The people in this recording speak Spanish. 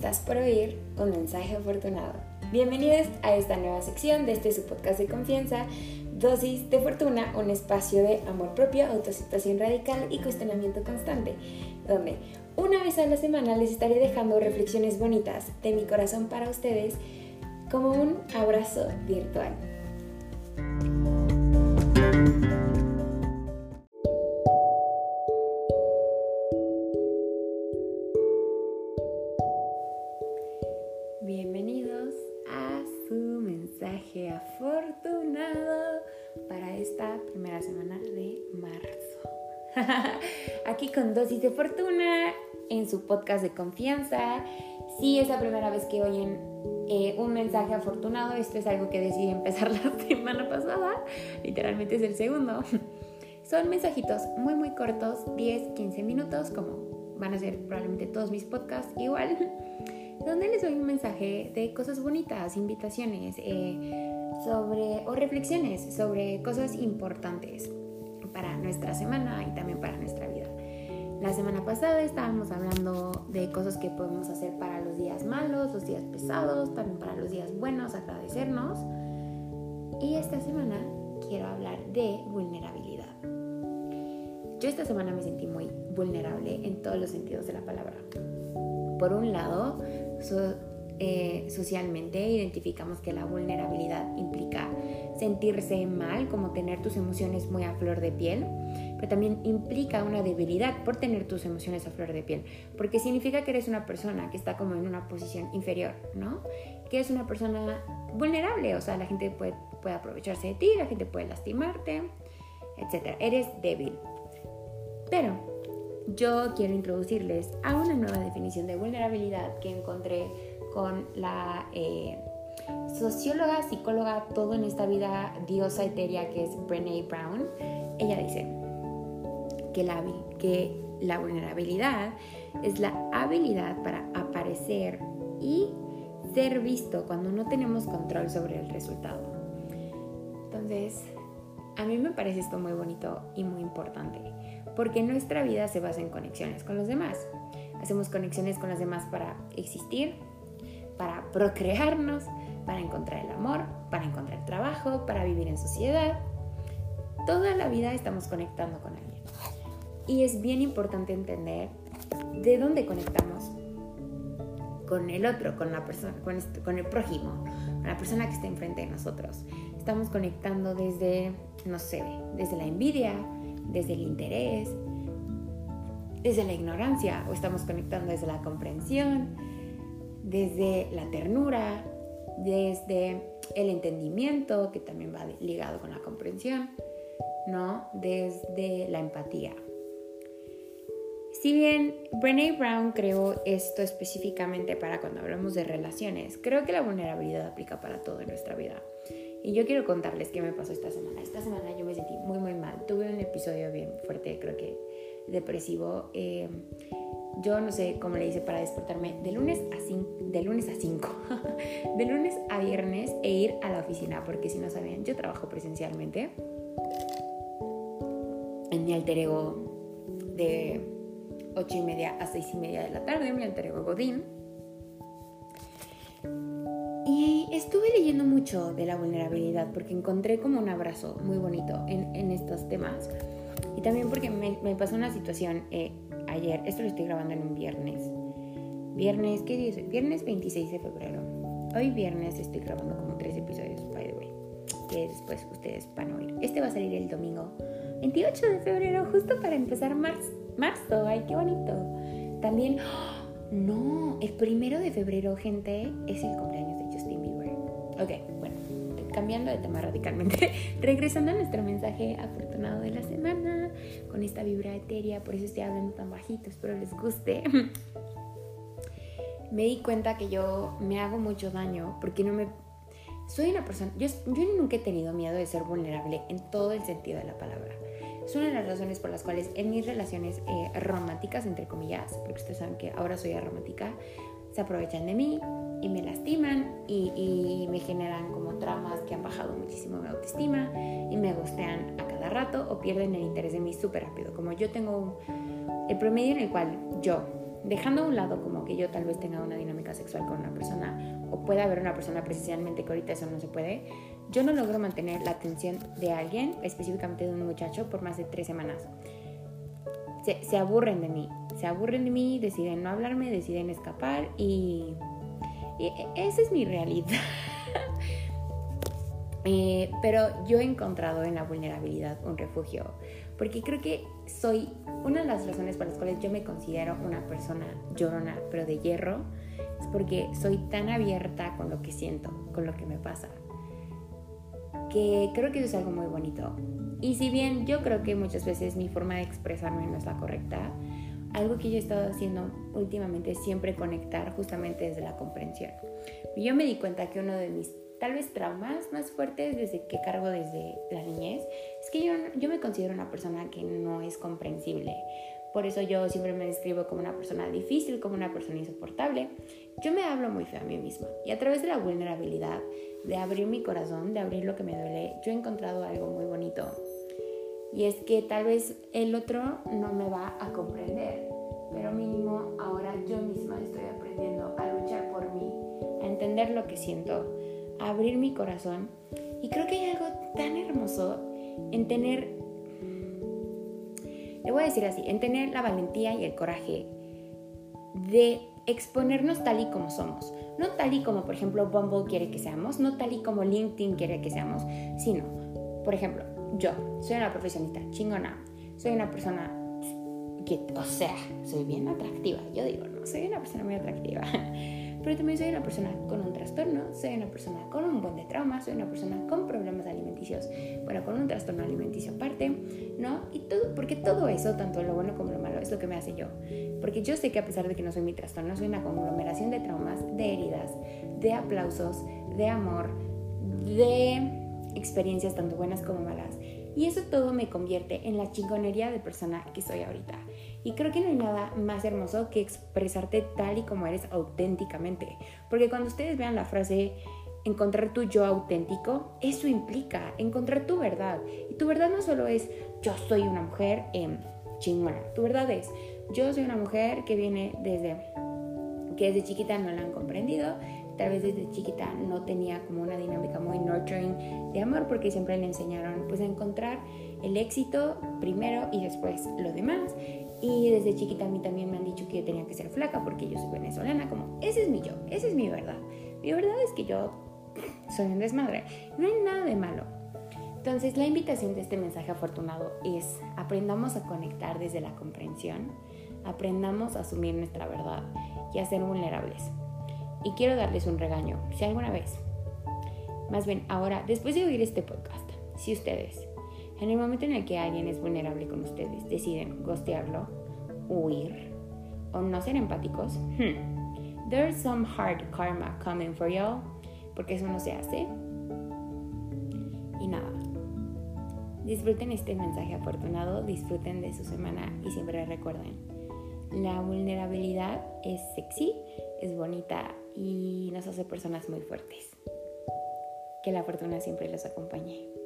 Estás por oír un mensaje afortunado. Bienvenidos a esta nueva sección de este su podcast de confianza, Dosis de Fortuna, un espacio de amor propio, autoaceptación radical y cuestionamiento constante, donde una vez a la semana les estaré dejando reflexiones bonitas de mi corazón para ustedes como un abrazo virtual. Bienvenidos a su mensaje afortunado para esta primera semana de marzo. Aquí con dosis de fortuna en su podcast de confianza. Si es la primera vez que oyen eh, un mensaje afortunado, esto es algo que decidí empezar la semana pasada, literalmente es el segundo. Son mensajitos muy muy cortos, 10, 15 minutos, como van a ser probablemente todos mis podcasts igual donde les doy un mensaje de cosas bonitas, invitaciones eh, sobre, o reflexiones sobre cosas importantes para nuestra semana y también para nuestra vida. La semana pasada estábamos hablando de cosas que podemos hacer para los días malos, los días pesados, también para los días buenos, agradecernos. Y esta semana quiero hablar de vulnerabilidad. Yo esta semana me sentí muy vulnerable en todos los sentidos de la palabra. Por un lado, eh, socialmente identificamos que la vulnerabilidad implica sentirse mal, como tener tus emociones muy a flor de piel, pero también implica una debilidad por tener tus emociones a flor de piel, porque significa que eres una persona que está como en una posición inferior, ¿no? Que es una persona vulnerable, o sea, la gente puede, puede aprovecharse de ti, la gente puede lastimarte, etc. Eres débil. Pero yo quiero introducirles a una nueva definición de vulnerabilidad que encontré con la eh, socióloga, psicóloga, todo en esta vida diosa etérea que es Brené Brown. Ella dice que la, que la vulnerabilidad es la habilidad para aparecer y ser visto cuando no tenemos control sobre el resultado. Entonces, a mí me parece esto muy bonito y muy importante porque nuestra vida se basa en conexiones con los demás. Hacemos conexiones con los demás para existir, para procrearnos, para encontrar el amor, para encontrar trabajo, para vivir en sociedad. Toda la vida estamos conectando con alguien. Y es bien importante entender de dónde conectamos con el otro, con la persona, con, el prójimo, con la persona que está enfrente de nosotros. Estamos conectando desde, no sé, desde la envidia, desde el interés, desde la ignorancia, o estamos conectando desde la comprensión, desde la ternura, desde el entendimiento, que también va ligado con la comprensión, ¿no? Desde la empatía. Si bien Brené Brown creó esto específicamente para cuando hablamos de relaciones, creo que la vulnerabilidad aplica para todo en nuestra vida. Y yo quiero contarles qué me pasó esta semana. Esta semana yo me sentí muy, muy mal. Tuve un episodio bien fuerte, creo que depresivo. Eh, yo no sé cómo le hice para despertarme de lunes a 5, de lunes a 5, de lunes a viernes e ir a la oficina, porque si no sabían, yo trabajo presencialmente en mi alter ego de 8 y media a 6 y media de la tarde, mi alter ego Godín estuve leyendo mucho de la vulnerabilidad porque encontré como un abrazo muy bonito en, estos temas. Y también porque me, pasó una situación eh, ayer, esto lo estoy grabando en un viernes. Viernes, ¿qué dice? Viernes 26 de febrero. Hoy viernes estoy grabando como tres episodios, by the way, que después ustedes van a oír. Este va a salir el domingo 28 de febrero, justo para empezar marzo. marzo. Ay, qué bonito. También, ¡oh! no, el primero de febrero, gente, es el cumpleaños. Ok, bueno, cambiando de tema radicalmente, regresando a nuestro mensaje afortunado de la semana, con esta vibra etérea, por eso estoy hablando tan bajito, espero les guste. me di cuenta que yo me hago mucho daño porque no me... Soy una persona, yo, nunca he tenido miedo de ser vulnerable en todo el sentido de la palabra. Es una de las razones por las cuales en mis relaciones eh, románticas, entre comillas, porque ustedes saben que ahora soy romántica, se aprovechan de mí, y me lastiman y, me generan como traumas que han bajado muchísimo mi autoestima y me gustean a cada rato o pierden el interés de mí súper rápido. Como yo tengo el promedio en el cual yo, dejando a un lado como que yo tal vez tenga una dinámica sexual con una persona o pueda haber una persona precisamente que ahorita eso no se puede, yo no logro mantener la atención de alguien, específicamente de un muchacho, por más de tres semanas. Se, se aburren de mí, se aburren de mí, deciden no hablarme, deciden escapar y, y esa es mi realidad. Eh, pero yo he encontrado en la vulnerabilidad un refugio, porque creo que soy una de las razones por las cuales yo me considero una persona llorona, pero de hierro, es porque soy tan abierta con lo que siento, con lo que me pasa, que creo que eso es algo muy bonito. Y si bien yo creo que muchas veces mi forma de expresarme no es la correcta, algo que yo he estado haciendo últimamente es siempre conectar justamente desde la comprensión. Yo me di cuenta que uno de mis tal vez traumas más fuertes desde que cargo desde la niñez, es que yo, yo me considero una persona que no es comprensible. Por eso yo siempre me describo como una persona difícil, como una persona insoportable. Yo me hablo muy feo a mí misma. Y a través de la vulnerabilidad, de abrir mi corazón, de abrir lo que me duele, yo he encontrado algo muy bonito. Y es que tal vez el otro no me va a comprender, pero mínimo ahora yo misma estoy aprendiendo a luchar por mí, a entender lo que siento, abrir mi corazón. Y creo que hay algo tan hermoso en tener, le voy a decir así, en tener la valentía y el coraje de exponernos tal y como somos. No tal y como, por ejemplo, Bumble quiere que seamos, no tal y como LinkedIn quiere que seamos, sino, por ejemplo, yo soy una profesionista chingona, soy una persona que, o sea, soy bien atractiva, yo digo, no, soy una persona muy atractiva. pero también soy una persona con un trastorno, soy una persona con un buen de trauma, soy una persona con problemas alimenticios, bueno, con un trastorno alimenticio aparte, ¿no? Y todo, porque todo eso, tanto lo bueno como lo malo, es lo que me hace yo. Porque yo sé que a pesar de que no soy mi trastorno, soy una conglomeración de traumas, de heridas, de aplausos, de amor, de experiencias tanto buenas como malas. Y eso todo me convierte en la chingonería de persona que soy ahorita. Y creo que no hay nada más hermoso que expresarte tal y como eres auténticamente. Porque cuando ustedes vean la frase encontrar tu yo auténtico, eso implica encontrar tu verdad. Y tu verdad no solo es yo soy una mujer eh, chingona. Tu verdad es yo soy una mujer que viene desde que desde chiquita no la han comprendido, tal vez desde chiquita no tenía como una dinámica muy nurturing de amor porque siempre le enseñaron pues a encontrar el éxito primero y después lo demás y desde chiquita a mí también me han dicho que yo tenía que ser flaca porque yo soy venezolana, como ese es mi yo, esa es mi verdad. Mi verdad es que yo soy un desmadre. No hay nada de malo. Entonces la invitación de este mensaje afortunado es aprendamos a conectar desde la comprensión, aprendamos a asumir nuestra verdad y a ser vulnerables. Y quiero darles un regaño, si alguna vez, más bien ahora, después de oír este podcast, si ustedes en el momento en el que alguien es vulnerable con ustedes, deciden gostearlo, huir o no ser empáticos, hmm, there's some hard karma coming for y'all, porque eso no se hace. Y nada, disfruten este mensaje afortunado, disfruten de su semana y siempre recuerden, la vulnerabilidad es sexy, es bonita y nos hace personas muy fuertes. Que la fortuna siempre los acompañe.